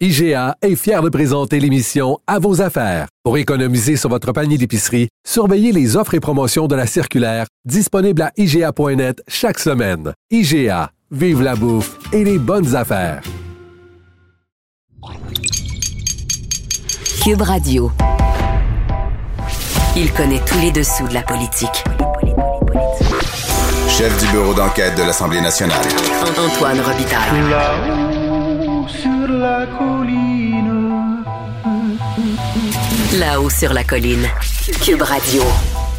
IGA est fier de présenter l'émission À vos affaires. Pour économiser sur votre panier d'épicerie, surveillez les offres et promotions de la circulaire disponible à IGA.net chaque semaine. IGA, vive la bouffe et les bonnes affaires. Cube Radio. Il connaît tous les dessous de la politique. Chef du bureau d'enquête de l'Assemblée nationale. Antoine Robitaille. Là-haut sur la colline. Là-haut sur la colline. Cube Radio.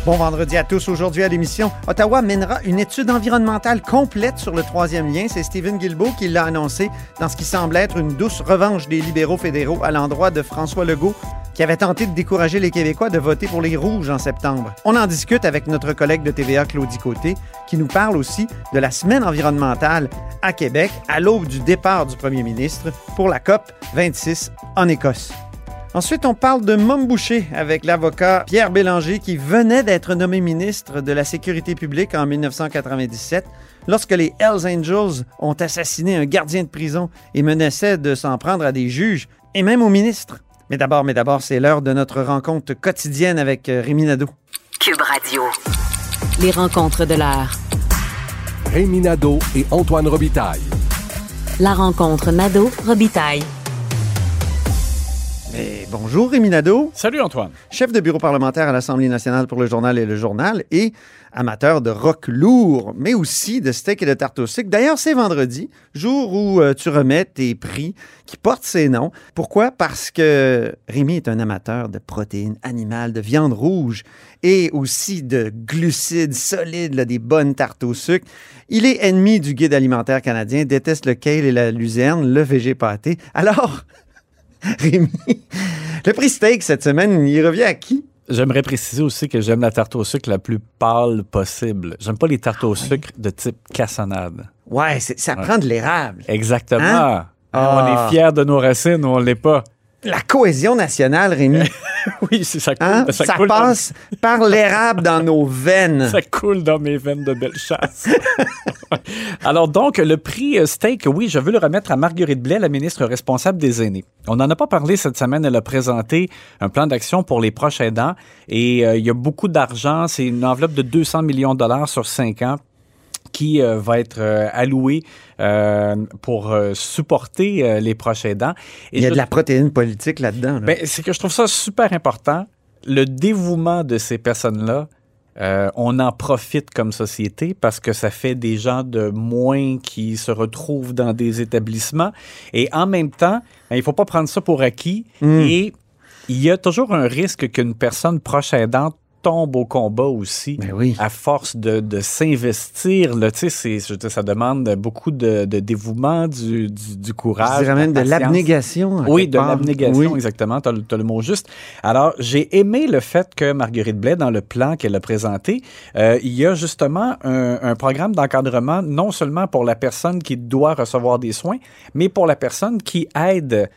Bon vendredi à tous. Aujourd'hui à l'émission, Ottawa mènera une étude environnementale complète sur le troisième lien. C'est Stephen Guilbeault qui l'a annoncé dans ce qui semble être une douce revanche des libéraux fédéraux à l'endroit de François Legault, qui avait tenté de décourager les Québécois de voter pour les Rouges en septembre. On en discute avec notre collègue de TVA, Claudie Côté, qui nous parle aussi de la semaine environnementale à Québec à l'aube du départ du premier ministre pour la COP 26 en Écosse. Ensuite, on parle de Mom Boucher avec l'avocat Pierre Bélanger qui venait d'être nommé ministre de la Sécurité publique en 1997 lorsque les Hells Angels ont assassiné un gardien de prison et menaçaient de s'en prendre à des juges et même au ministre. Mais d'abord, mais d'abord, c'est l'heure de notre rencontre quotidienne avec euh, Rémi Nadeau. Cube Radio. Les rencontres de l'heure. Rémi Nadeau et Antoine Robitaille. La rencontre Nadeau-Robitaille. Bonjour Rémi Nadeau, Salut Antoine. chef de bureau parlementaire à l'Assemblée nationale pour le journal et le journal et amateur de rock lourd, mais aussi de steak et de tarte au sucre. D'ailleurs, c'est vendredi, jour où euh, tu remets tes prix qui portent ces noms. Pourquoi? Parce que Rémi est un amateur de protéines animales, de viande rouge et aussi de glucides solides, là, des bonnes tartes au sucre. Il est ennemi du guide alimentaire canadien, déteste le kale et la luzerne, le végé pâté. Alors, Rémi, le prix steak cette semaine, il revient à qui? J'aimerais préciser aussi que j'aime la tarte au sucre la plus pâle possible. J'aime pas les tartes au sucre de type cassonade. Ouais, ça prend de l'érable. Exactement. Hein? Ah. On est fiers de nos racines ou on l'est pas. La cohésion nationale, Rémi, Oui, c'est ça coule. hein? ça, ça, coule passe par l'érable dans nos veines. Ça coule dans mes veines de belle chasse. Alors donc, le prix euh, steak, oui, je veux le remettre à Marguerite Blais, la ministre responsable des aînés. On n'en a pas parlé cette semaine. Elle a présenté un plan d'action pour les proches aidants et euh, il y a beaucoup d'argent. C'est une enveloppe de 200 millions de dollars sur cinq ans qui euh, va être euh, alloué euh, pour supporter les proches aidants. Et Il y a je- de la protéine politique là-dedans. là. ben, c'est que je trouve ça super important. Le dévouement de ces personnes-là, on en profite comme société parce que ça fait des gens de moins qui se retrouvent dans des établissements. Et en même temps, ben, il faut pas prendre ça pour acquis. Mm. Et il y a toujours un risque qu'une personne proche aidante tombe au combat aussi Ben oui. à force de, de s'investir. là. Tu sais, ça demande beaucoup de, de dévouement, du, du, du courage. Je dirais même de l'abnégation. Oui, de l'abnégation, Oui. exactement. Tu as, le mot juste. Alors, j'ai aimé le fait que Marguerite Blais, dans le plan qu'elle a présenté, euh, il y a justement un, un programme d'encadrement, non seulement pour la personne qui doit recevoir des soins, mais pour la personne qui aide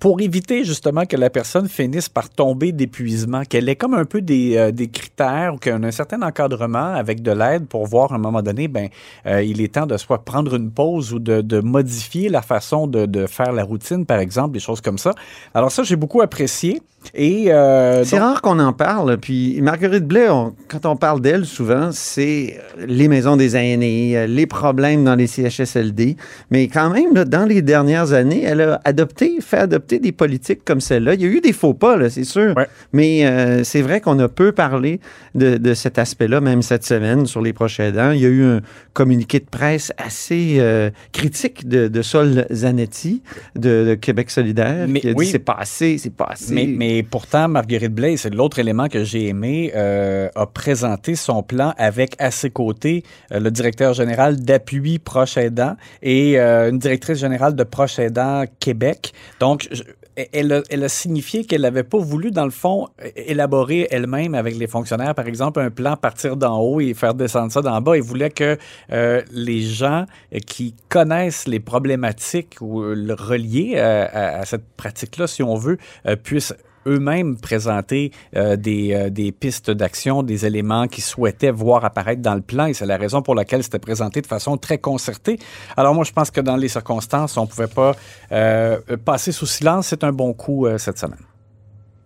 pour éviter justement que la personne finisse par tomber d'épuisement, qu'elle ait comme un peu des, euh, des critères ou ait un certain encadrement avec de l'aide pour voir à un moment donné, ben, euh, il est temps de soit prendre une pause ou de, de modifier la façon de, de faire la routine, par exemple, des choses comme ça. Alors ça, j'ai beaucoup apprécié. Et euh, C'est rare qu'on en parle. Puis Marguerite Blais, quand on parle d'elle, souvent, c'est les maisons des aînés, euh, les problèmes dans les CHSLD. Mais quand même, là, dans les dernières années, elle a adopté, fait adopter des politiques comme celle-là. Il y a eu des faux pas, c'est sûr. Ouais. Mais euh, c'est vrai qu'on a peu parlé de, de cet aspect-là, même cette semaine, sur les proches aidants. Il y a eu un communiqué de presse assez euh, critique de, de Sol Zanetti, de, de Québec solidaire, Mais qui a oui. dit c'est pas assez, c'est pas assez. Mais, mais pourtant, Marguerite Blais, c'est l'autre élément que j'ai aimé, euh, a présenté son plan avec à ses côtés le directeur général d'appui proche aidant et une directrice générale de proche aidant Québec. Donc, je- elle, a, elle a signifié qu'elle n'avait pas voulu, dans le fond, élaborer elle-même avec les fonctionnaires, par exemple, un plan partir d'en haut et faire descendre ça d'en bas. Elle voulait que euh, les gens euh, qui connaissent les problématiques ou euh, le reliées à, à- à cette pratique-là, si on veut, euh, puissent eux-mêmes présenter euh, des, euh, des pistes d'action, des éléments qu'ils souhaitaient voir apparaître dans le plan. Et c'est la raison pour laquelle c'était présenté de façon très concertée. Alors moi, je pense que dans les circonstances, on ne pouvait pas euh, passer sous silence. C'est un bon coup cette semaine.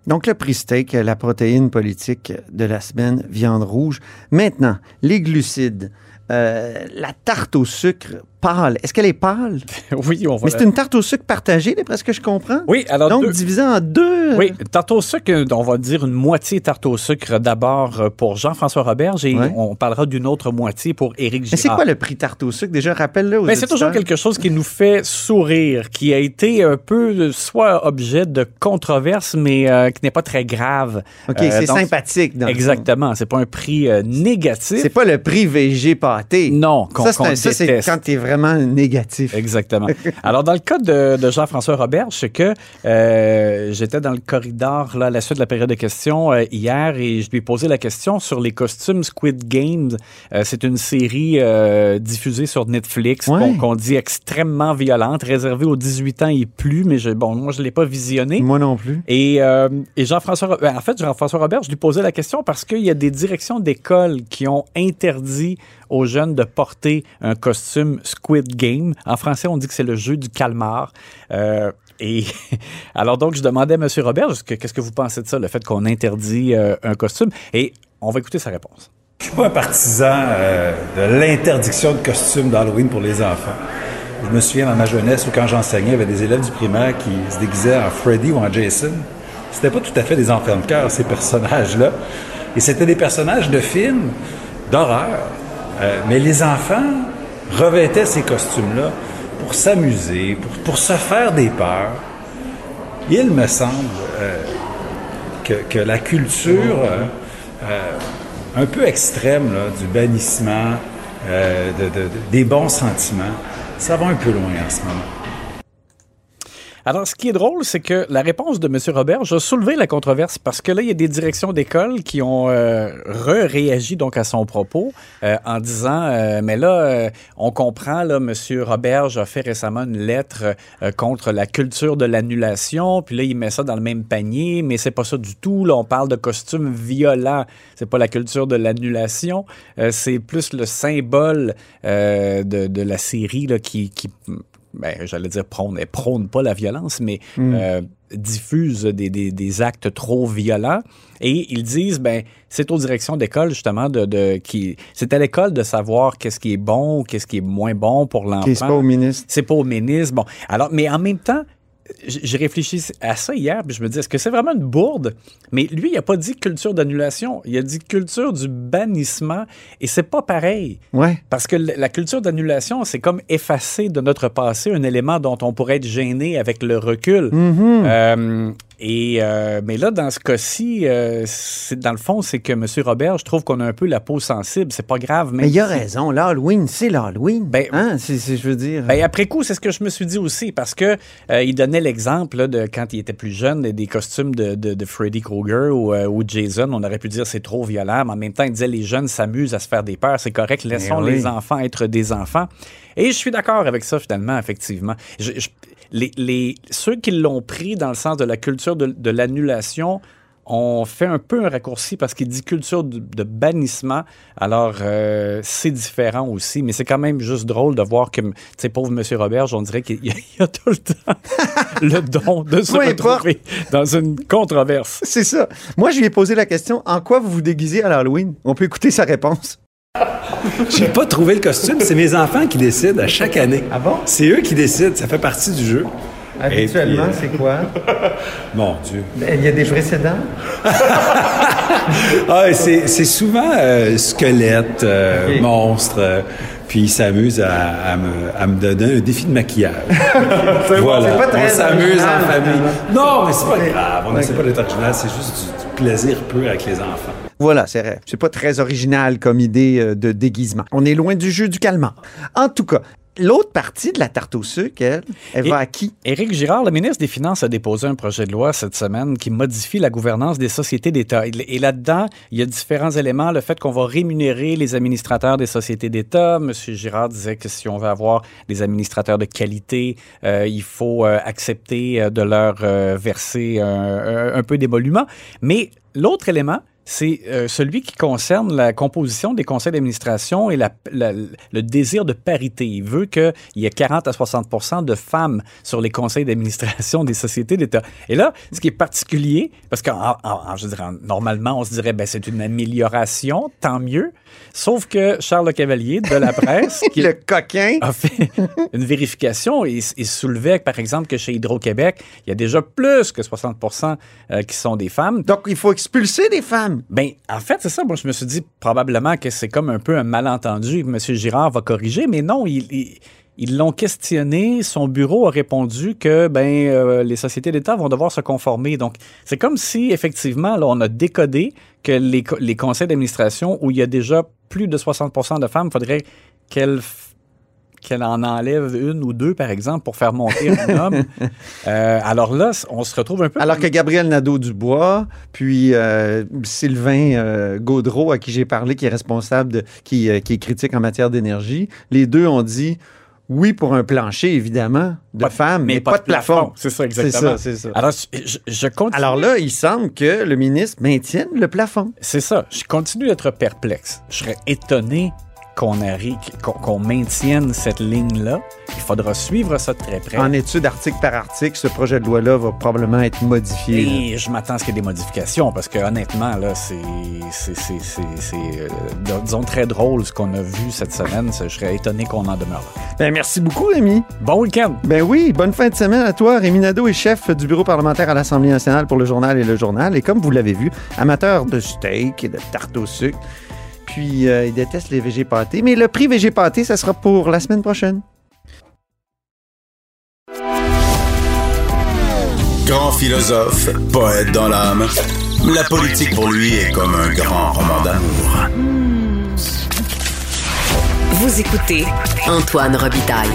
Donc, le prix steak, la protéine politique de la semaine, viande rouge. Maintenant, les glucides. La tarte au sucre pâle. Est-ce qu'elle est pâle? oui, on va... Mais c'est une tarte au sucre partagée, d'après ce que je comprends. Oui, alors Donc, deux- divisée en deux. Oui, tarte au sucre, on va dire une moitié tarte au sucre d'abord euh, pour Jean-François Roberge et Ouais. on parlera d'une autre moitié pour Éric Mais c'est Girard. quoi le prix tarte au sucre? Déjà, rappelle-le aux Ben, c'est toujours quelque chose qui nous fait sourire, qui a été un peu euh, soit objet de controverse, mais euh, qui n'est pas très grave. OK, Euh, c'est sympathique. dans. Exactement. C'est pas un prix euh, négatif. C'est pas le prix VG pâté. Non, qu'on Ça, c'est un- ça, c'est quand t'es vraiment négatif. Exactement. Alors, dans le cas de, de Jean-François Robert, c'est que euh, j'étais dans le corridor là, à la suite de la période de questions euh, hier et je lui ai posé la question sur les costumes Squid Games. Euh, c'est une série diffusée sur Netflix Ouais. qu'on dit extrêmement violente, réservée aux 18 ans et plus, mais je, bon, moi, je ne l'ai pas visionnée. Moi non plus. Et, et Jean-François, en fait, Jean-François Robert, je lui posais la question parce qu'il y a des directions d'école qui ont interdit aux jeunes de porter un costume Squid Game. En français, on dit que c'est le jeu du calmar. Euh, et alors donc, je demandais à M. Robert, est-ce que- qu'est-ce que vous pensez de ça, le fait qu'on interdit euh, un costume? Et on va écouter sa réponse. Je suis pas un partisan euh, de l'interdiction de costumes d'Halloween pour les enfants. Je me souviens dans ma jeunesse où quand j'enseignais, il y avait des élèves du primaire qui se déguisaient en Freddy ou en Jason. C'était pas tout à fait des enfants de cœur, ces personnages-là. Et c'était des personnages de films d'horreur. Euh, mais les enfants revêtaient ces costumes-là pour s'amuser, pour, se faire des peurs. Il me semble euh, que, la culture euh, un peu extrême du bannissement, de- de- de- des bons sentiments, ça va un peu loin en ce moment. Alors, ce qui est drôle, c'est que la réponse de M. Robert a soulevé la controverse parce que là, il y a des directions d'école qui ont euh, re-réagi donc à son propos euh, en disant euh, mais là, euh, on comprend là, M. Robert a fait récemment une lettre contre la culture de l'annulation, puis là, il met ça dans le même panier, mais c'est pas ça du tout. Là, on parle de costumes violents. C'est pas la culture de l'annulation, c'est plus le symbole de, de la série là, qui ben, j'allais dire prône, elle prône pas la violence, mais euh, diffuse des, des- des actes trop violents. Et ils disent, ben, c'est aux directions d'école, justement, de, de qui, c'est à l'école de savoir qu'est-ce qui est bon ou qu'est-ce qui est moins bon pour l'enfant. C'est pas au ministre. C'est pas au ministre. Bon, alors, mais en même temps, j'ai réfléchi à ça hier, puis je me dis, est-ce que c'est vraiment une bourde? Mais lui, il a pas dit culture d'annulation, il a dit culture du bannissement, et c'est pas pareil. Ouais. Parce que la culture d'annulation, c'est comme effacer de notre passé un élément dont on pourrait être gêné avec le recul. Euh, et euh, mais là, dans ce cas-ci, euh, dans le fond, c'est que M. Robert, je trouve qu'on a un peu la peau sensible. C'est pas grave, Mais il a raison. L'Halloween, c'est l'Halloween. Ben- hein? c'est, je veux dire. Ben, après coup, c'est ce que je me suis dit aussi, parce que euh, il donnait l'exemple de quand il était plus jeune, des, costumes de, de, de Freddy Krueger ou, euh, ou Jason. On aurait pu dire c'est trop violent, mais en même temps, il disait les jeunes s'amusent à se faire des peurs, c'est correct, laissons oui. les enfants être des enfants. Et je suis d'accord avec ça, finalement, effectivement. Je- je- les, les- ceux qui l'ont pris dans le sens de la culture de, de l'annulation ont fait un peu un raccourci parce qu'il dit culture de, de bannissement. Alors, euh, c'est différent aussi, mais c'est quand même juste drôle de voir que, tu sais, pauvre M. Robert, on dirait qu'il y a, il y a tout le temps le don de se importe. retrouver dans une controverse. C'est ça. Moi, je lui ai posé la question en quoi vous vous déguisez à l'Halloween? On peut écouter sa réponse. J'ai pas trouvé le costume, c'est mes enfants qui décident à chaque année. Ah bon? C'est eux qui décident, ça fait partie du jeu. Habituellement, c'est quoi? Mon Dieu. Il y a des précédents? Ah, c'est c'est souvent euh, squelette, euh, monstre, euh, puis ils s'amusent à, à me, à me donner un défi de maquillage. voilà, c'est pas très on s'amuse en famille. Non, mais c'est pas grave, on n'essaie pas d'être original, c'est juste du, du plaisir peu avec les enfants. Voilà, c'est vrai. C'est pas très original comme idée euh, de déguisement. On est loin du jeu du calmar. En tout cas, l'autre partie de la tarte au sucre, elle, elle Et- va à qui? Éric Girard, le ministre des Finances, a déposé un projet de loi cette semaine qui modifie la gouvernance des sociétés d'État. Et là-dedans, il y a différents éléments. Le fait qu'on va rémunérer les administrateurs des sociétés d'État. M. Girard disait que si on veut avoir des administrateurs de qualité, euh, il faut euh, accepter de leur euh, verser un, peu d'émolument. Mais l'autre élément, c'est euh, celui qui concerne la composition des conseils d'administration et la- la- le désir de parité. Il veut qu'il y ait 40 à 60% de femmes sur les conseils d'administration des sociétés d'État. Et là, ce qui est particulier, parce que je dirais, normalement, on se dirait, ben, c'est une amélioration, tant mieux. Sauf que Charles Le Cavalier de la presse, qui Le coquin. a fait une vérification et, et soulevait, par exemple, que chez Hydro-Québec, il y a déjà plus que 60% euh, qui sont des femmes. Donc, il faut expulser des femmes. Ben, en fait, c'est ça. Moi, je me suis dit probablement que c'est comme un peu un malentendu que M. Girard va corriger, mais non, il- il- ils l'ont questionné. Son bureau a répondu que ben, euh, les sociétés d'État vont devoir se conformer. Donc, c'est comme si, effectivement, là, on a décodé que les, les conseils d'administration où il y a déjà plus de 60 de femmes, faudrait qu'elles qu'elle en enlève une ou deux, par exemple, pour faire monter un homme. Euh, alors là, on se retrouve un peu... Alors que Gabriel Nadeau-Dubois, puis euh, Sylvain euh, Gaudreau, à qui j'ai parlé, qui est responsable, de, qui, qui est critique en matière d'énergie, les deux ont dit oui pour un plancher, évidemment, de Pas femmes, mais, pas, de plafond. C'est ça, C'est exactement. ça, c'est ça. Alors, je, je continue. Alors là, il semble que le ministre maintienne le plafond. c'est ça. Je continue d'être perplexe. Je serais étonné qu'on maintienne cette ligne-là. Il faudra suivre ça de très près. En étude article par article, ce projet de loi-là va probablement être modifié. là. Et je m'attends à ce qu'il y ait des modifications parce que honnêtement, là, c'est, c'est, c'est, c'est, c'est, euh, disons, très drôle ce qu'on a vu cette semaine. Je serais étonné qu'on en demeure là. Ben, merci beaucoup, Rémi. Bon week-end! Ben oui, bonne fin de semaine à toi. Rémi Nadeau est chef du bureau parlementaire à l'Assemblée nationale pour le journal et le journal. Et comme vous l'avez vu, amateur de steak et de tarte au sucre. Puis, euh, il déteste les végé pâtés. Mais le prix pâté, ça sera pour la semaine prochaine. Grand philosophe, poète dans l'âme, la politique pour lui est comme un grand roman d'amour. Vous écoutez Antoine Robitaille,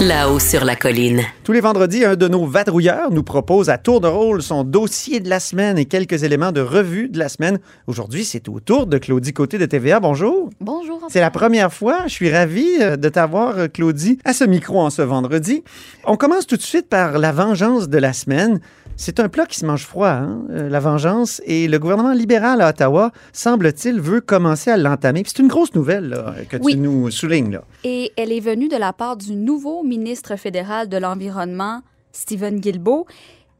là-haut sur la colline. Tous les vendredis, un de nos vadrouilleurs nous propose à tour de rôle son dossier de la semaine et quelques éléments de revue de la semaine. Aujourd'hui, c'est au tour de Claudie Côté de TVA. Bonjour. Bonjour. C'est la première fois. Je suis ravi euh, de t'avoir, euh, Claudie, à ce micro en ce vendredi. On commence tout de suite par la vengeance de la semaine. C'est un plat qui se mange froid, hein, euh, la vengeance, et le gouvernement libéral à Ottawa, semble-t-il, veut commencer à l'entamer. C'est une grosse nouvelle là, que Oui. tu nous soulignes. Là. Et elle est venue de la part du nouveau ministre fédéral de l'Environnement, Stephen Guilbeault.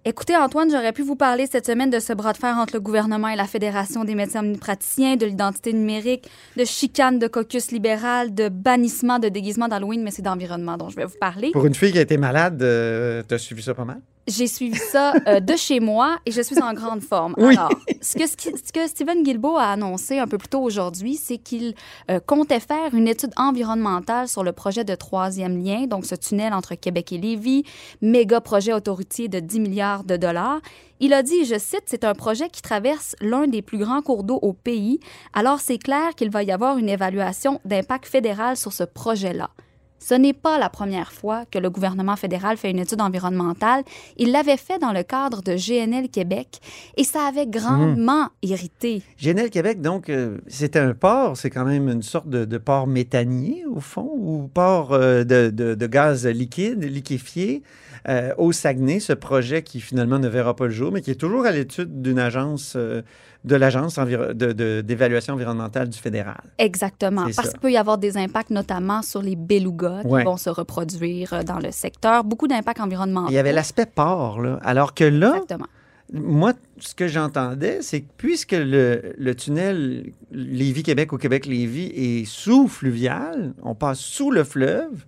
Écoutez, Antoine, j'aurais pu vous parler cette semaine de ce bras de fer entre le gouvernement et la Fédération des médecins omnipraticiens, de l'identité numérique, de chicane de caucus libéral, de bannissement de déguisement d'Halloween, mais c'est d'environnement dont je vais vous parler. Pour une fille qui a été malade, euh, t'as suivi ça pas mal? J'ai suivi ça euh, de chez moi et je suis en grande forme. Oui. Alors, ce que, ce que Stephen Guilbeault a annoncé un peu plus tôt aujourd'hui, c'est qu'il euh, comptait faire une étude environnementale sur le projet de troisième lien, donc ce tunnel entre Québec et Lévis, méga projet autoroutier de 10 milliards de dollars. Il a dit, je cite, c'est un projet qui traverse l'un des plus grands cours d'eau au pays, alors c'est clair qu'il va y avoir une évaluation d'impact fédéral sur ce projet-là. Ce n'est pas la première fois que le gouvernement fédéral fait une étude environnementale. Il l'avait fait dans le cadre de GNL Québec et ça avait grandement irrité. GNL Québec, donc, euh, c'était un port, c'est quand même une sorte de, de port méthanier, au fond, ou port euh, de, de- de gaz liquide, liquéfié, euh, au Saguenay, ce projet qui finalement ne verra pas le jour, mais qui est toujours à l'étude d'une agence, euh, de l'Agence d'évaluation environnementale du fédéral. Exactement. Parce qu'il peut y avoir des impacts notamment sur les belugas Ouais. qui vont se reproduire euh, dans le secteur. Beaucoup d'impacts environnementaux. Il y avait l'aspect port, là, alors que là, Exactement. moi, ce que j'entendais, c'est que puisque le, le tunnel Lévis-Québec ou Québec-Lévis est sous-fluvial, on passe sous le fleuve,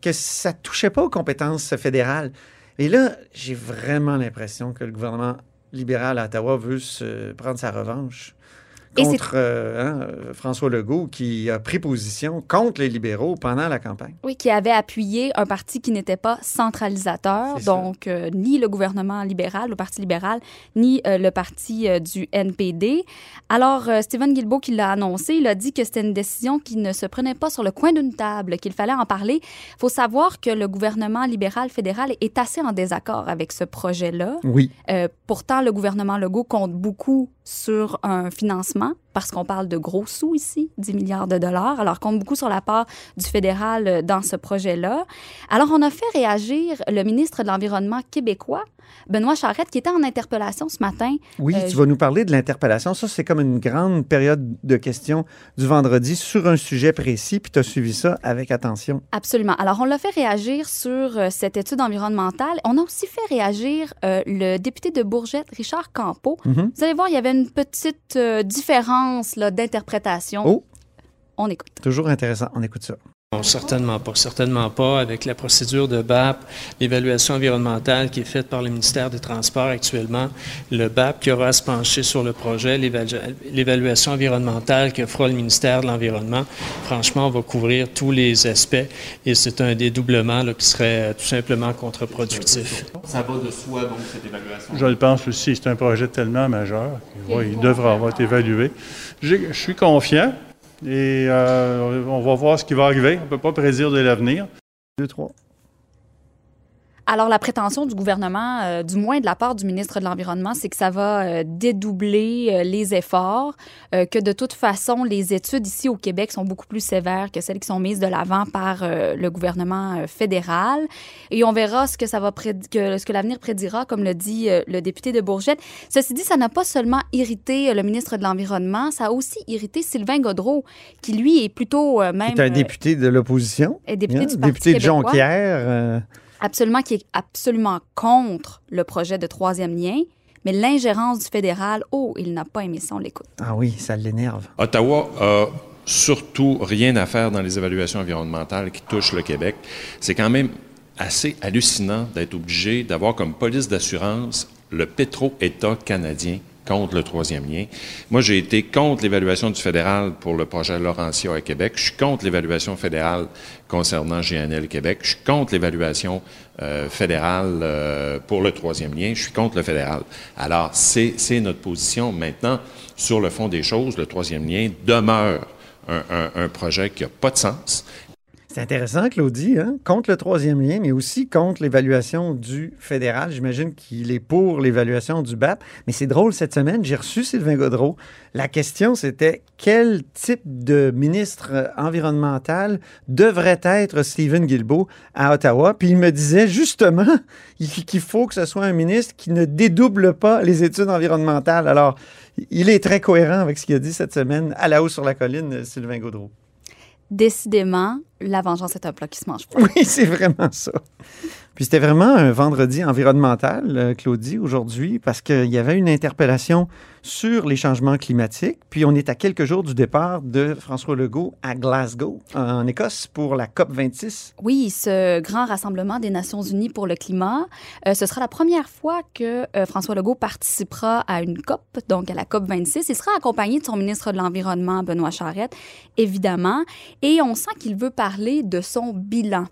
que ça touchait pas aux compétences fédérales. Et là, j'ai vraiment l'impression que le gouvernement libéral à Ottawa veut se prendre sa revanche contre euh, hein, euh, François Legault qui a pris position contre les libéraux pendant la campagne. Oui, qui avait appuyé un parti qui n'était pas centralisateur, donc euh, ni le gouvernement libéral, le Parti libéral, ni euh, le parti du NPD. Alors, Stephen Guilbeault, qui l'a annoncé, il a dit que c'était une décision qui ne se prenait pas sur le coin d'une table, qu'il fallait en parler. Il faut savoir que le gouvernement libéral fédéral est assez en désaccord avec ce projet-là. Oui. Pourtant, le gouvernement Legault compte beaucoup sur un financement parce qu'on parle de gros sous ici, 10 milliards de dollars. Alors, compte beaucoup sur la part du fédéral euh, dans ce projet-là. Alors, on a fait réagir le ministre de l'Environnement québécois, Benoît Charette, qui était en interpellation ce matin. Oui, Euh, tu vas nous parler de l'interpellation. Ça, c'est comme une grande période de questions du vendredi sur un sujet précis, puis tu as suivi ça avec attention. Absolument. Alors, on l'a fait réagir sur euh, cette étude environnementale. On a aussi fait réagir euh, le député de Bourgette, Richard Campeau. Mhm. Vous allez voir, il y avait une petite euh, différence d'interprétation. Oh. On écoute. Toujours intéressant. On écoute ça. Non, certainement pas. Certainement pas. Avec la procédure de BAP, l'évaluation environnementale qui est faite par le ministère des Transports actuellement, le BAP qui aura à se pencher sur le projet, l'évalu- l'évaluation environnementale que fera le ministère de l'Environnement, franchement, va couvrir tous les aspects et c'est un dédoublement là, qui serait euh, tout simplement contre-productif. Ça va de soi, donc, cette évaluation? Je le pense aussi, c'est un projet tellement majeur. qu'il il devra avoir été évalué. Je suis confiant et euh, on va voir ce qui va arriver. On ne peut pas prédire de l'avenir. Deux, trois. Alors, la prétention du gouvernement, euh, du moins de la part du ministre de l'Environnement, c'est que ça va euh, dédoubler euh, les efforts, que de toute façon, les études ici au Québec sont beaucoup plus sévères que celles qui sont mises de l'avant par le gouvernement fédéral. Et on verra ce que ça va que, ce que l'avenir prédira, comme le dit le député de Bourgette. Ceci dit, ça n'a pas seulement irrité le ministre de l'Environnement, ça a aussi irrité Sylvain Godreau, qui lui est plutôt même... C'est un député de l'opposition. député hein, du député de. Jonquière. Absolument qui est absolument contre le projet de troisième lien, mais l'ingérence du fédéral, oh, il n'a pas aimé ça, on l'écoute. ah oui, ça l'énerve. Ottawa a surtout rien à faire dans les évaluations environnementales qui touchent le Québec. C'est quand même assez hallucinant d'être obligé d'avoir comme police d'assurance le pétro-État canadien contre le troisième lien. Moi, j'ai été contre l'évaluation du fédéral pour le projet Laurentia à Québec. Je suis contre l'évaluation fédérale concernant GNL Québec. Je suis contre l'évaluation euh, fédérale euh, pour le troisième lien. Je suis contre le fédéral. Alors, c'est notre position. Maintenant, sur le fond des choses, le troisième lien demeure un, un- un projet qui n'a pas de sens. C'est intéressant, Claudie, hein? contre le troisième lien, mais aussi contre l'évaluation du fédéral. J'imagine qu'il est pour l'évaluation du BAP. Mais c'est drôle, cette semaine, j'ai reçu Sylvain Godreau. La question, c'était quel type de ministre environnemental devrait être Stephen Guilbeault à Ottawa? Puis il me disait justement il- qu'il faut que ce soit un ministre qui ne dédouble pas les études environnementales. Alors, il est très cohérent avec ce qu'il a dit cette semaine à la hausse sur la colline, Sylvain Godreau. Décidément, la vengeance est un plat qui se mange froid. Oui, c'est vraiment ça. Puis c'était vraiment un vendredi environnemental, euh, Claudie, aujourd'hui, parce qu'il y avait une interpellation sur les changements climatiques. Puis on est à quelques jours du départ de François Legault à Glasgow, en Écosse, pour la COP 26. Oui, ce grand rassemblement des Nations Unies pour le climat, euh, ce sera la première fois que euh, François Legault participera à une COP, donc à la COP 26. Il sera accompagné de son ministre de l'Environnement, Benoît Charette, évidemment, et on sent qu'il veut parler de son bilan.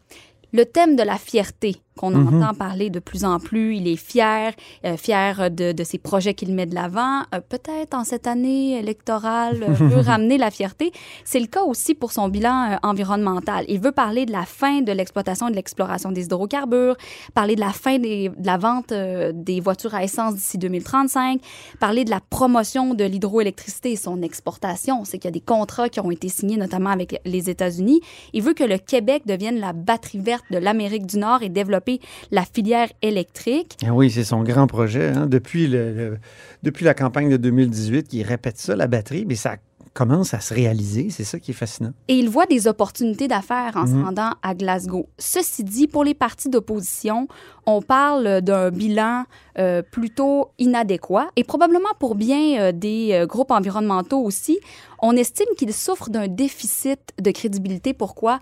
Le thème de la fierté qu'on Mhm. entend parler de plus en plus, il est fier, euh, fier de, de ses projets qu'il met de l'avant. Euh, Peut-être en cette année électorale, euh, veut ramener la fierté. C'est le cas aussi pour son bilan environnemental. Il veut parler de la fin de l'exploitation et de l'exploration des hydrocarbures, parler de la fin des- de la vente des voitures à essence d'ici 2035, parler de la promotion de l'hydroélectricité et son exportation. C'est qu'il y a des contrats qui ont été signés notamment avec les États-Unis. Il veut que le Québec devienne la batterie verte de l'Amérique du Nord et développer la filière électrique. Ah oui, c'est son grand projet. hein. Depuis, le- le- depuis la campagne de 2018, qui répète ça, la batterie, mais ça commence à se réaliser. C'est ça qui est fascinant. Et il voit des opportunités d'affaires en se Mhm. rendant à Glasgow. Ceci dit, pour les partis d'opposition, on parle d'un bilan euh, plutôt inadéquat et probablement pour bien euh, des euh, groupes environnementaux aussi. On estime qu'il souffre d'un déficit de crédibilité. Pourquoi?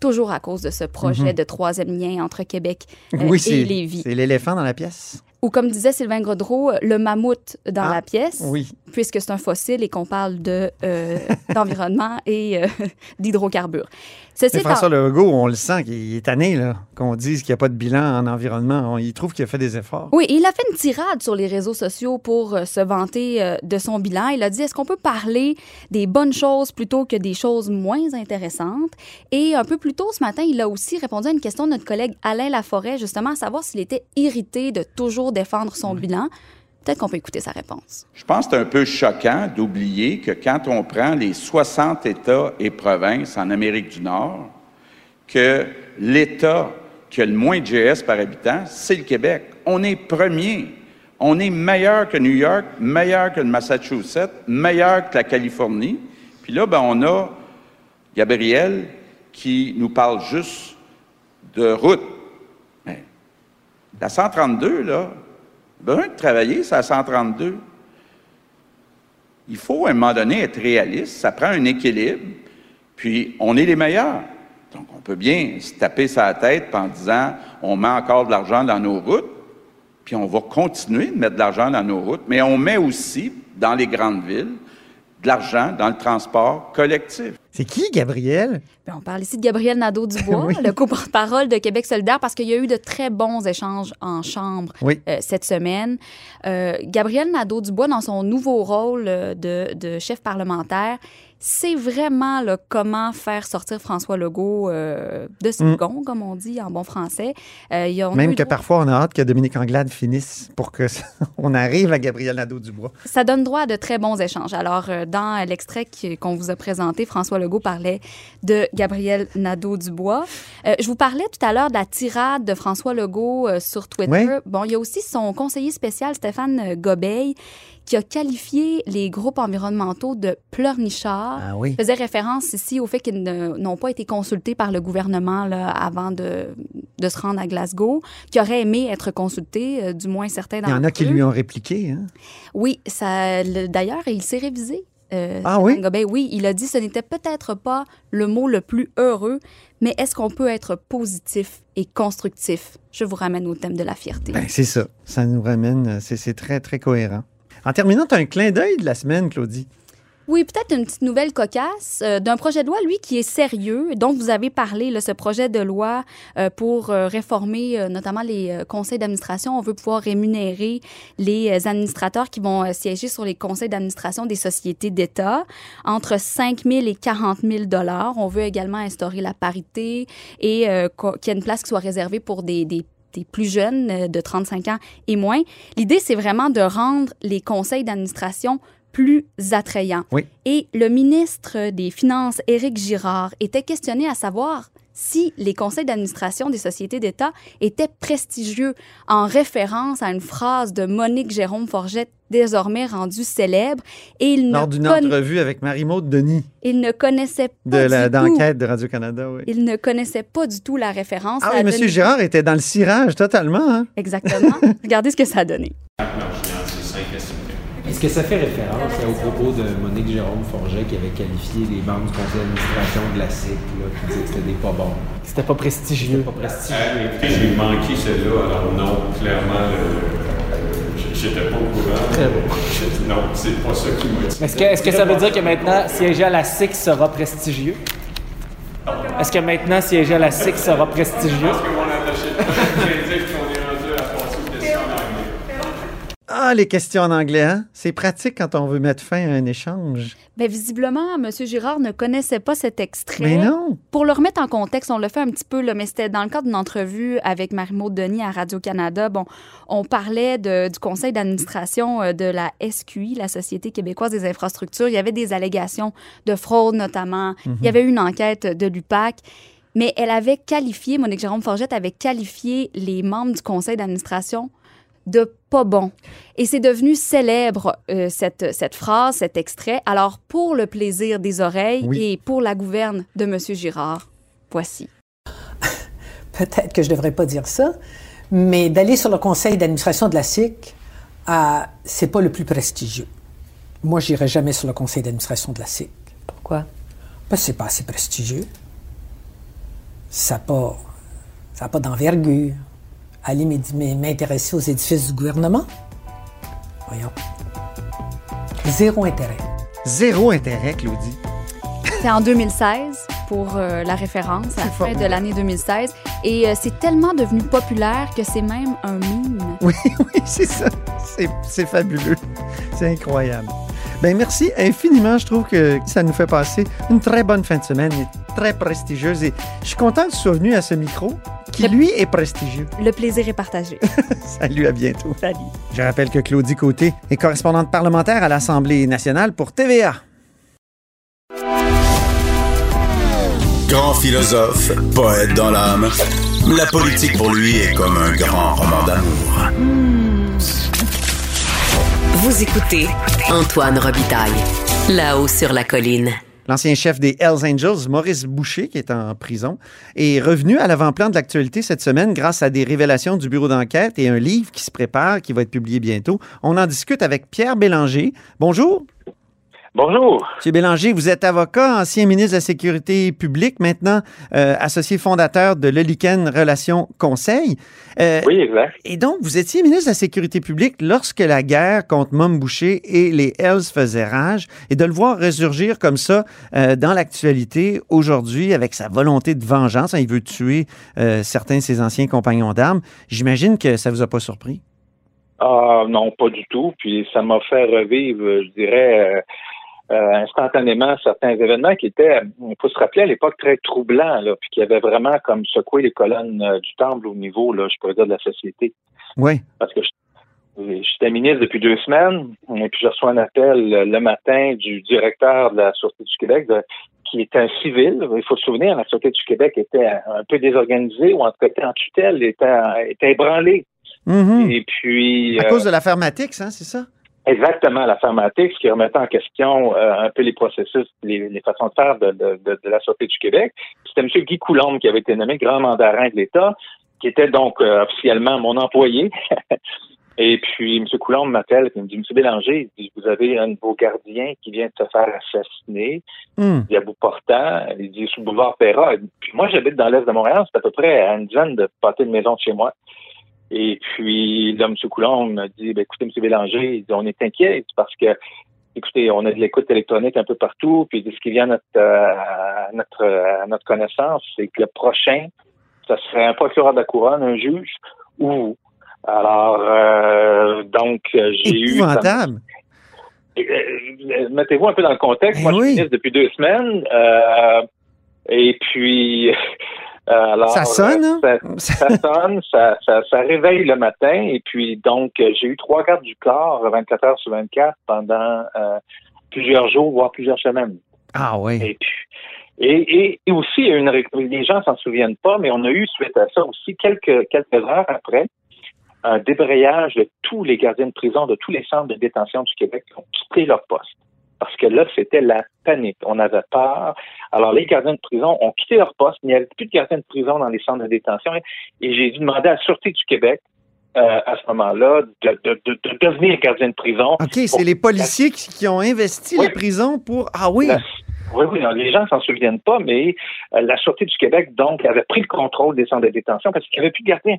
Toujours à cause de ce projet Mhm. de troisième lien entre Québec euh, oui, et Lévis. c'est l'éléphant dans la pièce. Ou comme disait Sylvain Godreau, le mammouth dans Ah, la pièce. oui. Puisque c'est un fossile et qu'on parle de, euh, d'environnement et euh, d'hydrocarbures. Ceci Mais étant- François Legault, on le sent qu'il est tanné, là, qu'on dise qu'il n'y a pas de bilan en environnement. On- il trouve qu'il a fait des efforts. Oui, il a fait une tirade sur les réseaux sociaux pour euh, se vanter de son bilan. Il a dit est-ce qu'on peut parler des bonnes choses plutôt que des choses moins intéressantes? Et un peu plus tôt ce matin, il a aussi répondu à une question de notre collègue Alain Laforêt, justement à savoir s'il était irrité de toujours défendre son bilan. Peut-être qu'on peut écouter sa réponse. Je pense que c'est un peu choquant d'oublier que quand on prend les 60 États et provinces en Amérique du Nord, que l'État qui a le moins de GS par habitant, c'est le Québec. On est premier. On est meilleur que New York, meilleur que le Massachusetts, meilleur que la Californie. Puis là, ben, on a Gabriel qui nous parle juste de route. Mais la 132, là, besoin de travailler, c'est la 132. Il faut, à un moment donné, être réaliste. Ça prend un équilibre. Puis, on est les meilleurs. Donc, on peut bien se taper sa tête en disant on met encore de l'argent dans nos routes, puis on va continuer de mettre de l'argent dans nos routes, mais on met aussi, dans les grandes villes, de l'argent dans le transport collectif. C'est qui, Gabriel? Ben, on parle ici de Gabriel Nadeau-Dubois, le co-porte-parole de Québec solidaire, parce qu'il y a eu de très bons échanges en chambre Oui. euh, cette semaine. Euh, Gabriel Nadeau-Dubois, dans son nouveau rôle euh, de, de chef parlementaire, c'est vraiment là, comment faire sortir François Legault euh, de ce Mm. gond, comme on dit en bon français. Euh, y a- Même que droit- parfois, on a hâte que Dominique Anglade finisse pour que on arrive à Gabriel Nadeau-Dubois. Ça donne droit à de très bons échanges. Alors, dans l'extrait qu'on vous a présenté, François Legault parlait de Gabriel Nadeau-Dubois. Euh, je vous parlais tout à l'heure de la tirade de François Legault euh, sur Twitter. Oui. Bon, il y a aussi son conseiller spécial, Stéphane euh, Gobeil, qui a qualifié les groupes environnementaux de pleurnichards. Ah oui. faisait référence ici au fait qu'ils n'ont pas été consultés par le gouvernement là, avant de, de se rendre à Glasgow, qui auraient aimé être consultés, euh, du moins certains Il d'entre y eux. en a qui lui ont répliqué. Hein? Oui, ça, d'ailleurs, il s'est révisé. Euh, Ah oui? Oui, il a dit ce n'était peut-être pas le mot le plus heureux, mais est-ce qu'on peut être positif et constructif? Je vous ramène au thème de la fierté. Ben, c'est ça. Ça nous ramène. C'est c'est très, très cohérent. En terminant, tu as un clin d'œil de la semaine, Claudie. Oui, peut-être une petite nouvelle cocasse euh, d'un projet de loi, lui, qui est sérieux, dont vous avez parlé, là, ce projet de loi euh, pour euh, réformer notamment les conseils d'administration. On veut pouvoir rémunérer les administrateurs qui vont siéger sur les conseils d'administration des sociétés d'État entre 5 000 et 40 000 dollars. On veut également instaurer la parité et qu'il y ait une place qui soit réservée pour des, des plus jeunes de 35 ans et moins. L'idée, c'est vraiment de rendre les conseils d'administration plus attrayants. Oui. Et le ministre des Finances, Éric Girard, était questionné à savoir si les conseils d'administration des sociétés d'État étaient prestigieux en référence à une phrase de Monique Jérôme Forget, désormais rendue célèbre. Et il, Lors ne, d'une conna- entrevue avec Marie-Maude Denis il ne connaissait de pas la- du tout. d'enquête de Radio-Canada. Oui. Il ne connaissait pas du tout la référence. Ah oui, a M. donné- Girard était dans le cirage totalement. Hein? Exactement. Regardez ce que ça a donné. Est-ce que ça fait référence au propos de Monique Jérôme Forget qui avait qualifié les membres du conseil d'administration de la SIC, là, qui disait que c'était des pas bons? C'était pas prestigieux. Pas prestigieux. Euh, écoutez, j'ai manqué celle-là, alors non, clairement, j'étais pas au courant. Très bon. Non, c'est pas ça qui m'a dit. Est-ce que, est-ce que ça veut dire que maintenant, siéger à la SIC sera prestigieux? Est-ce que maintenant, siéger à la SIC sera prestigieux? Je pense que mon attaché de presse vient de dire qu'on est rendu à passer aux questions en anglais. Ah, les questions en anglais, hein? C'est pratique quand on veut mettre fin à un échange. Mais visiblement, M. Girard ne connaissait pas cet extrait. Mais non! Pour le remettre en contexte, on l'a fait un petit peu, là, mais c'était dans le cadre d'une entrevue avec Marie-Maud Denis à Radio-Canada. Bon, on parlait de- du conseil d'administration euh, de la SQI, la Société québécoise des infrastructures. Il y avait des allégations de fraude, notamment. Mhm. Il y avait eu une enquête de l'UPAC. Mais elle avait qualifié, Monique Jérôme Forgette avait qualifié les membres du conseil d'administration de pas bon. Et c'est devenu célèbre, euh, cette, cette phrase, cet extrait. Alors, pour le plaisir des oreilles Oui. et pour la gouverne de M. Girard, voici. peut-être que je ne devrais pas dire ça, mais d'aller sur le conseil d'administration de la SIC, euh, c'est pas le plus prestigieux. Moi, j'irai jamais sur le conseil d'administration de la SIC. Pourquoi? Parce que c'est pas assez prestigieux. Ça n'a pas, ça a pas d'envergure. Aller m'intéresser aux édifices du gouvernement? Voyons. Zéro intérêt. Zéro intérêt, Claudie. C'est en 2016 pour euh, la référence, à la fin de l'année 2016. Et euh, c'est tellement devenu populaire que c'est même un mime. Oui, oui, c'est ça. C'est, fabuleux. C'est incroyable. Ben merci infiniment. Je trouve que ça nous fait passer une très bonne fin de semaine et très prestigieuse. Et je suis content que tu sois venu à ce micro qui, lui, est prestigieux. Le plaisir est partagé. Salut, à bientôt. Salut. Je rappelle que Claudie Côté est correspondante parlementaire à l'Assemblée nationale pour TVA. Grand philosophe, poète dans l'âme, la politique pour lui est comme un grand roman d'amour. Vous écoutez Antoine Robitaille, là-haut sur la colline. L'ancien chef des Hells Angels, Maurice Boucher, qui est en prison, est revenu à l'avant-plan de l'actualité cette semaine grâce à des révélations du bureau d'enquête et un livre qui se prépare, qui va être publié bientôt. On en discute avec Pierre Bélanger. Bonjour. Bonjour. Monsieur Bélanger, vous êtes avocat, ancien ministre de la Sécurité publique, maintenant euh, associé fondateur de l'Helican Relations Conseil. Euh, Oui, exact. Et donc, vous étiez ministre de la Sécurité publique lorsque la guerre contre Mom Boucher et les Hells faisait rage. Et de le voir résurgir comme ça euh, dans l'actualité aujourd'hui avec sa volonté de vengeance, hein, il veut tuer certains de ses anciens compagnons d'armes, j'imagine que ça vous a pas surpris? Ah non, pas du tout. Puis ça m'a fait revivre, je dirais, euh, euh, instantanément certains événements qui étaient, il faut se rappeler à l'époque, très troublants, là, puis qui avaient vraiment comme secoué les colonnes euh, du temple au niveau, là, je pourrais dire, de la société. Oui. Parce que je- j'étais ministre depuis deux semaines, et puis je reçois un appel euh, le matin du directeur de la Sûreté du Québec, de- qui était un civil. Il faut se souvenir, la Sûreté du Québec était un peu désorganisée, ou en tout cas était en tutelle, était, était ébranlée. Mhm. Et puis... À euh, cause de l'affaire Matix, hein, c'est ça? Exactement, la pharmatique, ce qui remettait en question euh, un peu les processus, les, les façons de faire de, de, de, de la Sûreté du Québec. C'était M. Guy Coulombe qui avait été nommé grand mandarin de l'État, qui était donc euh, officiellement mon employé. Et puis, M. Coulombe m'appelle et me dit, M. Bélanger, il dit, vous avez un de vos gardiens qui vient de se faire assassiner. Hmm. Il dit à bout portant, il dit sous le boulevard Perra. Puis moi, j'habite dans l'est de Montréal, c'est à peu près à une dizaine de pâtés de maison de chez moi. Et puis, là, M. Coulombe m'a dit, ben, écoutez, M. Bélanger, il dit, on est inquiet parce que, écoutez, on a de l'écoute électronique un peu partout, puis ce qui vient à notre, euh, à notre, à notre connaissance, c'est que le prochain, ça serait un procureur de la couronne, un juge, ou vous. Alors, euh, donc, euh, j'ai eu... Épouvantable. Euh, Mettez-vous un peu dans le contexte. Eh Moi, je oui. suis ministre depuis deux semaines. euh, et puis, euh, alors, Ça sonne, hein? euh, Ça, ça sonne, ça, ça, ça réveille le matin. Et puis, donc, euh, j'ai eu trois gardes du corps 24 heures sur 24 pendant euh, plusieurs jours, voire plusieurs semaines. Ah oui. Et puis, et, et, et aussi, une, les gens s'en souviennent pas, mais on a eu suite à ça aussi quelques, quelques heures après un débrayage de tous les gardiens de prison de tous les centres de détention du Québec qui ont quitté leur poste. Parce que là, c'était la panique. On avait peur. Alors, les gardiens de prison ont quitté leur poste. Il n'y avait plus de gardiens de prison dans les centres de détention. Et j'ai dû demander à la Sûreté du Québec, euh, à ce moment-là, de, de, de, de devenir gardien de prison. OK, c'est les policiers qui, qui ont investi les prisons pour. Ah oui. La- oui, oui, non, les gens s'en souviennent pas, mais euh, la Sûreté du Québec, donc, avait pris le contrôle des centres de détention parce qu'il n'y avait plus de gardiens.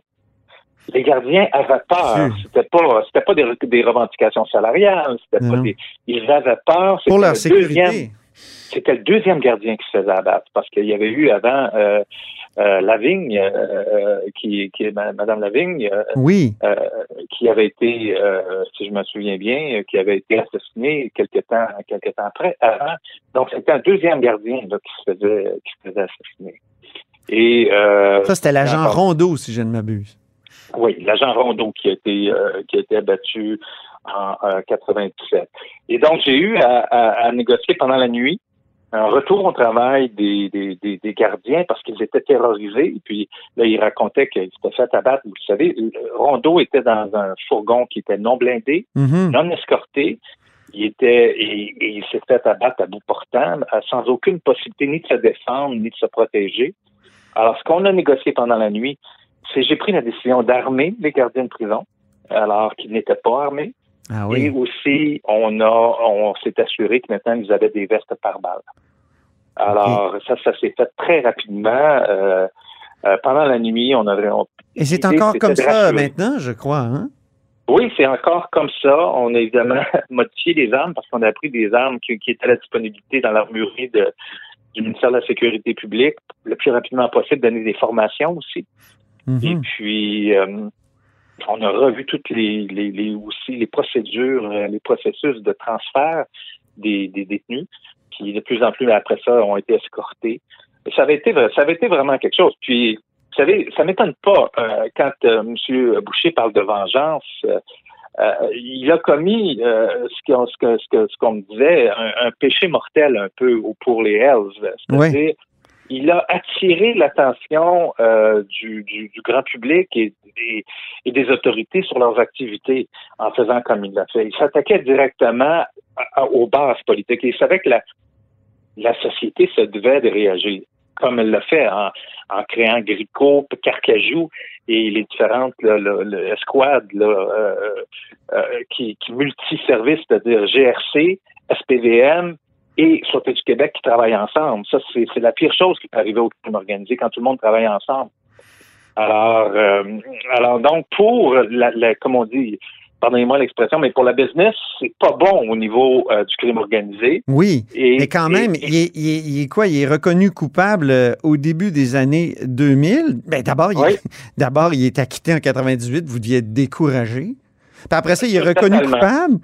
Les gardiens avaient peur. C'était pas, c'était pas des, des revendications salariales, c'était pas Non. des, ils avaient peur. Pour C'était leur le sécurité. deuxième- C'était le deuxième gardien qui se faisait abattre parce qu'il y avait eu avant euh, euh, Lavigne, euh, euh, qui, qui est ma- Madame Lavigne, Oui. qui avait été, si je me souviens bien, qui avait été assassiné quelque temps, quelque temps après, avant. Donc c'était un deuxième gardien là, qui se faisait, qui se faisait assassiner. Et Ça, c'était l'agent Rondeau, si je ne m'abuse. Oui, l'agent Rondeau qui a été euh, qui a été abattu en euh, 97. Et donc j'ai eu à, à- à négocier pendant la nuit un retour au travail des, des, des, des gardiens parce qu'ils étaient terrorisés. Et puis là, ils racontaient qu'ils s'étaient fait abattre. Vous savez, Rondeau était dans un fourgon qui était non blindé, Mhm. non escorté. Il était et, et il s'est fait abattre à bout portant, sans aucune possibilité ni de se défendre ni de se protéger. Alors, ce qu'on a négocié pendant la nuit, j'ai pris la décision d'armer les gardiens de prison, alors qu'ils n'étaient pas armés. Ah Et aussi, on a, on s'est assuré que maintenant ils avaient des vestes par balle. Alors, ça, ça s'est fait très rapidement. Euh, euh, pendant la nuit, on avait. on- Et c'est encore comme ça maintenant, je crois. Hein? Oui, c'est encore comme ça. On a évidemment modifié les armes parce qu'on a pris des armes qui, qui étaient à la disponibilité dans l'armurerie de, du ministère de la Sécurité publique le plus rapidement possible, donner des formations aussi. Et puis, euh, on a revu toutes les, les, les aussi les procédures, euh, les processus de transfert des, des détenus qui de plus en plus après ça ont été escortés. Ça avait été ça avait été vraiment quelque chose. Puis vous savez, ça m'étonne pas euh, quand euh, M. Boucher parle de vengeance. euh, il a commis ce qu'on ce que- ce que- ce qu'on me disait, un, un péché mortel un peu pour les Hells. C'est-à-dire, il a attiré l'attention euh, du, grand public et des, autorités sur leurs activités en faisant comme il l'a fait. Il s'attaquait directement aux bases politiques. Il savait que la, société se devait de réagir, comme elle l'a fait en, créant Grico, Carcajou et les différentes escouades euh, euh, qui, qui c'est-à-dire GRC, SPVM et Sûreté du Québec qui travaillent ensemble. Ça, c'est la pire chose qui peut arriver au crime organisé quand tout le monde travaille ensemble. Alors, euh, alors donc, pour, la, la- comme on dit, pardonnez-moi l'expression, mais pour la business, c'est pas bon au niveau euh, du crime organisé. Oui, Et- mais quand même, et- il, est, il est- il est quoi? Il est reconnu coupable euh, au début des années 2000. Ben, d'abord, il, d'abord, il est acquitté en 98. Vous deviez être découragé. Puis après ça, il est reconnu Totalement. coupable.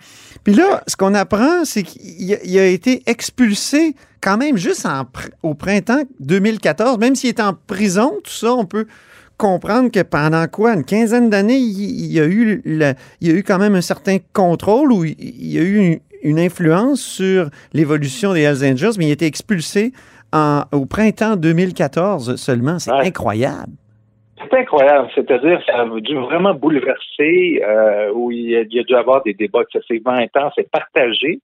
Puis là, ce qu'on apprend, c'est qu'il a, été expulsé quand même juste en au printemps 2014. Même s'il est en prison, tout ça, on peut comprendre que pendant quoi, une quinzaine d'années, il, y a eu le- il y a eu quand même un certain contrôle ou il, y a eu une, une influence sur l'évolution des Hells Angels, mais il a été expulsé en- au printemps 2014 seulement. C'est incroyable. C'est incroyable. C'est-à-dire, ça a dû vraiment bouleverser, euh, où il y, a, il y a dû avoir des débats excessivement intenses et partagés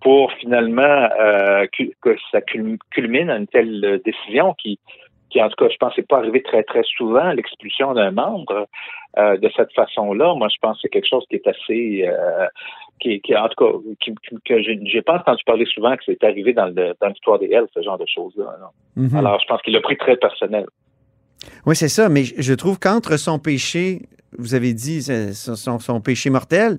pour finalement euh, que ça cul- culmine à une telle euh, décision qui, qui, en tout cas, je pense, n'est pas arrivé très, très souvent, l'expulsion d'un membre euh, de cette façon-là. Moi, je pense que c'est quelque chose qui est assez... euh, qui, qui, en tout cas, qui, que j'ai pas entendu parler souvent que c'est arrivé dans le- dans l'histoire des Hells, ce genre de choses-là. Mhm. Alors, je pense qu'il l'a pris très personnel. Oui, c'est ça, mais je- trouve qu'entre son péché, vous avez dit, c'est- son, péché mortel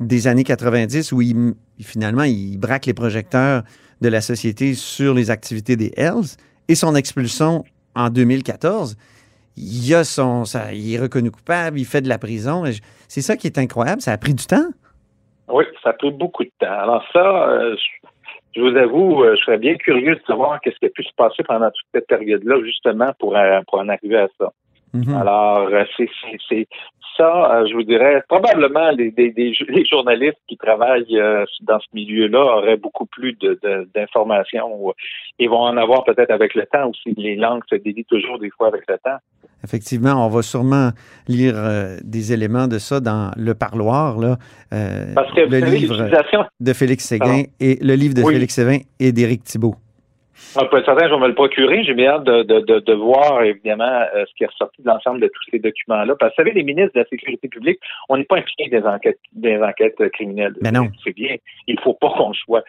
des années 90, où il, finalement, il braque les projecteurs de la société sur les activités des Hells, et son expulsion en 2014, il, a son, ça, il est reconnu coupable, il fait de la prison. C'est ça qui est incroyable, ça a pris du temps? Oui, ça a pris beaucoup de temps. Alors ça, euh, je, vous avoue, euh, je serais bien curieux de savoir qu'est-ce qui a pu se passer pendant toute cette période-là, justement, pour, euh, pour en arriver à ça. Alors, euh, c'est c'est- c'est ça, euh, je vous dirais, probablement les, journalistes qui travaillent euh, dans ce milieu-là auraient beaucoup plus de- de- d'informations. Ils vont en avoir peut-être avec le temps aussi. Les langues se délient toujours des fois avec le temps. Effectivement, on va sûrement lire euh, des éléments de ça dans Le Parloir, là, Parce que, le savez, livre de Félix Séguin Pardon. et le livre de Oui. Félix Séguin et d'Éric Thibault. Ah, pour être certain, je vais me le procurer. J'ai bien hâte de, de, de, de voir, évidemment, euh, ce qui est ressorti de l'ensemble de tous ces documents-là. Parce que, vous savez, les ministres de la Sécurité publique, on n'est pas impliqués des enquêtes, des enquêtes euh, criminelles. Mais non. C'est bien. Il faut pas qu'on le soit.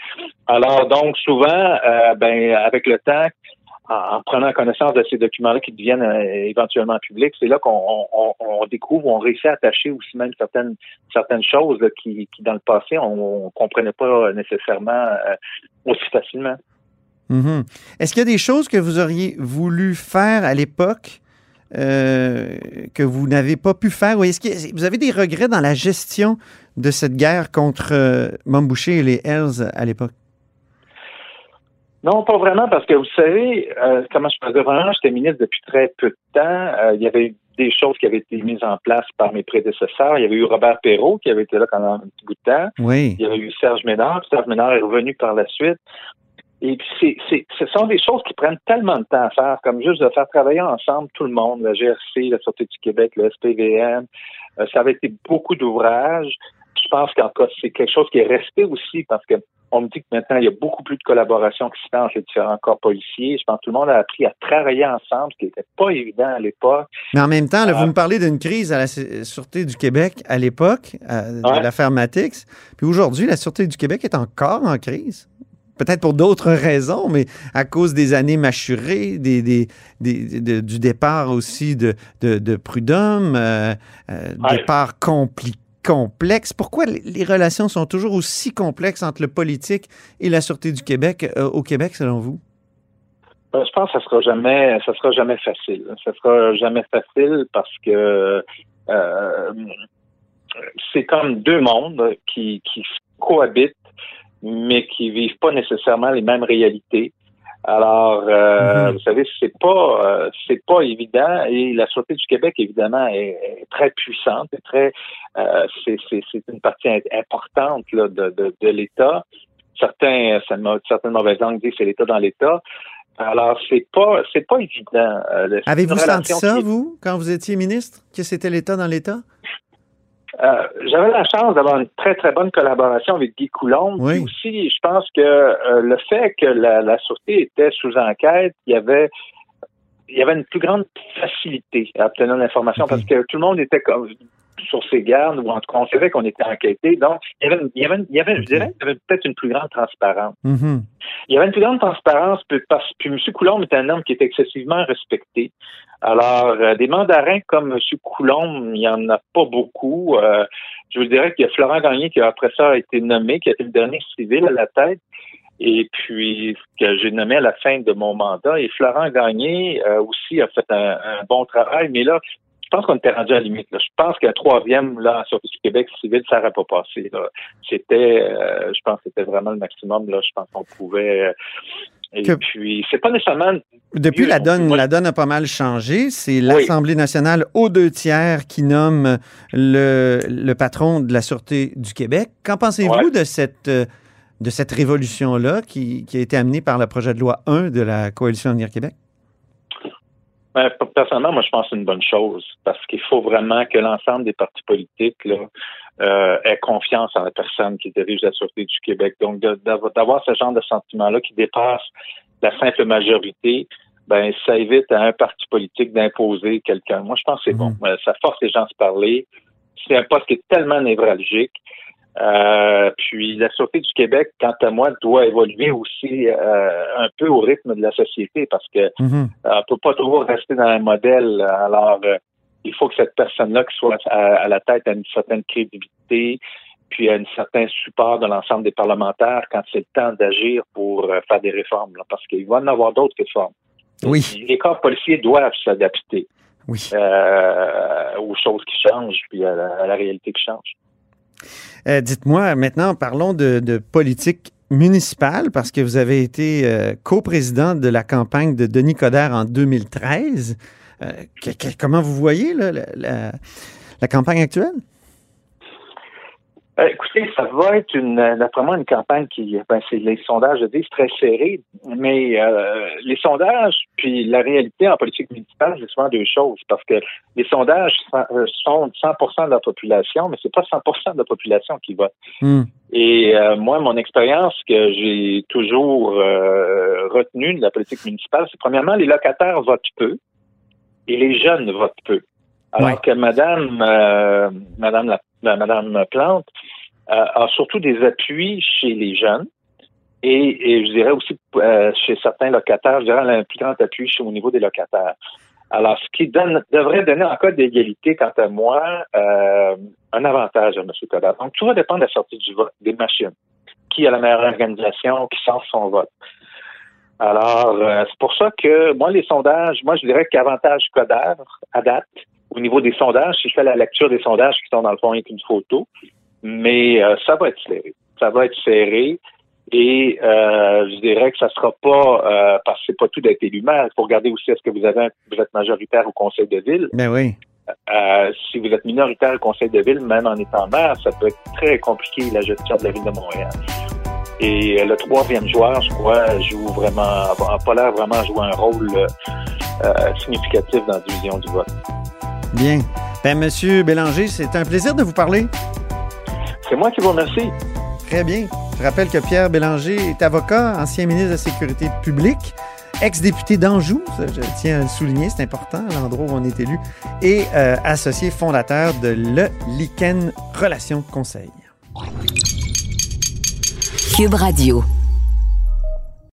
Alors, donc, souvent, euh, ben, avec le temps, en, en prenant connaissance de ces documents-là qui deviennent euh, éventuellement publics, c'est là qu'on on, découvre, on réussit à attacher aussi même certaines certaines choses là, qui, qui, dans le passé, on, on comprenait pas nécessairement euh, aussi facilement. Mhm. Est-ce qu'il y a des choses que vous auriez voulu faire à l'époque euh, que vous n'avez pas pu faire? Ou est-ce que vous avez des regrets dans la gestion de cette guerre contre euh, et les Hells à l'époque? Non, pas vraiment, parce que vous savez, euh, comment je peux dire, vraiment, j'étais ministre depuis très peu de temps. Euh, il y avait eu des choses qui avaient été mises en place par mes prédécesseurs. Il y avait eu Robert Perrault qui avait été là pendant un petit bout de temps. Oui. Il y avait eu Serge Ménard. Serge Ménard est revenu par la suite. Et puis, ce sont des choses qui prennent tellement de temps à faire, comme juste de faire travailler ensemble tout le monde, la GRC, la Sûreté du Québec, le SPVM. Euh, ça avait été beaucoup d'ouvrages. Je pense qu'en cas, c'est quelque chose qui est resté aussi parce que on me dit que maintenant, il y a beaucoup plus de collaboration qui se fait entre les différents corps policiers. Je pense que tout le monde a appris à travailler ensemble, ce qui n'était pas évident à l'époque. Mais en même temps, là, vous me parlez d'une crise à la Sûreté du Québec à l'époque, euh, Ouais. de l'affaire Matix. Puis aujourd'hui, la Sûreté du Québec est encore en crise. Peut-être pour d'autres raisons, mais à cause des années mâchurées, des, des- des- de- du départ aussi de, de, de Prud'homme, euh, euh, Ouais. départ compliqué complexe. Pourquoi les- les relations sont toujours aussi complexes entre le politique et la Sûreté du Québec euh, au Québec, selon vous? Je pense que ça sera jamais, ça sera jamais facile. Ça sera jamais facile parce que c'est comme deux mondes qui, qui cohabitent, mais qui vivent pas nécessairement les mêmes réalités. Alors, euh, vous savez, c'est pas, euh, c'est pas évident. Et la Sûreté du Québec, évidemment, est, est très puissante, est très, euh, c'est, une partie importante là, de, de, de l'État. Certains, ça m'a- certaines mauvaises langues disent que c'est l'État dans l'État. Alors, c'est pas, c'est pas évident. Euh, Avez-vous senti ça, qui vous, quand vous étiez ministre, que c'était l'État dans l'État? Euh, J'avais la chance d'avoir une très, très bonne collaboration avec Guy Coulombe. Oui. Aussi, je pense que euh, le fait que la, la Sûreté était sous enquête, il y avait il y avait une plus grande facilité à obtenir l'information parce que tout le monde était comme sur ses gardes ou en tout cas on savait qu'on était enquêté. Donc, il y avait, une- il y avait, une- il y avait je dirais, il y avait peut-être une plus grande transparence. Mhm. Il y avait une plus grande transparence, parce, puis M. Coulombe est un homme qui est excessivement respecté. Alors, euh, des mandarins comme M. Coulombe, il n'y en a pas beaucoup. Euh, je vous dirais qu'il y a Florent Gagné qui, après ça, a été nommé, qui a été le dernier civil à la tête, et puis que j'ai nommé à la fin de mon mandat. Et Florent Gagné euh, aussi a fait un, un bon travail, mais là, pense qu'on était rendu à la limite. Là. Je pense qu'un troisième, là, sur du Québec civil, ça n'aurait pas passé. C'était, euh, je pense que c'était vraiment le maximum. Là. Je pense qu'on pouvait... euh, et Que- puis, c'est pas nécessairement... Depuis, mieux la donne, la donne a pas mal changé. C'est l'Assemblée nationale aux deux tiers qui nomme le, le patron de la Sûreté du Québec. Qu'en pensez-vous de cette, euh, de cette révolution-là qui, qui a été amenée par le projet de loi 1 de la Coalition Avenir Québec? Ben, personnellement, moi, je pense que c'est une bonne chose parce qu'il faut vraiment que l'ensemble des partis politiques là, euh, aient confiance en la personne qui dirige la Sûreté du Québec. Donc, d'avoir ce genre de sentiment-là qui dépasse la simple majorité, ben, ça évite à un parti politique d'imposer quelqu'un. Moi, je pense que c'est bon. Euh, Ça force les gens à se parler. C'est un poste qui est tellement névralgique. Euh, puis la Sûreté du Québec, quant à moi, doit évoluer aussi euh, un peu au rythme de la société parce que euh, on peut pas toujours rester dans un modèle. Alors, euh, il faut que cette personne-là qui soit à, à la tête ait une certaine crédibilité, puis ait un certain support de l'ensemble des parlementaires quand c'est le temps d'agir pour faire des réformes, là, parce qu'il va y en avoir d'autres réformes. Oui. Les corps policiers doivent s'adapter Oui. euh, aux choses qui changent, puis à la, à la réalité qui change. Euh, Dites-moi, maintenant, parlons de, politique municipale, parce que vous avez été euh, coprésident de la campagne de Denis Coderre en 2013. Euh, comment vous voyez la campagne actuelle? Euh, écoutez, ça va être une, euh, d'après moi, une campagne qui, ben, c'est les sondages je dis, très serrés, mais euh, les sondages puis la réalité en politique municipale, c'est souvent deux choses, parce que les sondages sont- euh, sont 100% de la population, mais c'est pas 100% de la population qui vote. Hmm. Et euh, moi, mon expérience que j'ai toujours retenue de la politique municipale, c'est premièrement, les locataires votent peu et les jeunes votent peu. Alors Ouais. que Madame, euh, Madame, la, la- Madame Plante euh, a surtout des appuis chez les jeunes et, et je dirais aussi euh, chez certains locataires, je dirais elle a un plus grand appui chez, au niveau des locataires. Alors, ce qui donne, devrait donner en cas d'égalité, quant à moi, un avantage à M. Coderre. Donc, tout va dépendre de la sortie du vote, des machines. Qui a la meilleure organisation, qui sort son vote. Alors, euh, c'est pour ça que moi, les sondages, moi, je dirais qu'avantage Coderre, à date, au niveau des sondages, si je fais la lecture des sondages qui sont dans le fond avec une photo, mais euh, ça va être serré. Ça va être serré. Et euh, je dirais que ça sera pas euh, parce que c'est pas tout d'être élu maire. Il faut regarder aussi est-ce que vous avez un- vous êtes majoritaire au conseil de ville. Ben oui. Si vous êtes minoritaire au conseil de ville, même en étant maire, ça peut être très compliqué la gestion de la ville de Montréal. Et le troisième joueur, je crois, joue vraiment, a pas l'air vraiment jouer un rôle euh, significatif dans la division du vote. Bien. Ben, Monsieur Bélanger, c'est un plaisir de vous parler. C'est moi qui vous remercie. Très bien. Je rappelle que Pierre Bélanger est avocat, ancien ministre de la Sécurité publique, ex-député d'Anjou, je tiens à le souligner, c'est important, l'endroit où on est élu, et euh, associé fondateur de Le Lichen Relations Conseil. Cube Radio.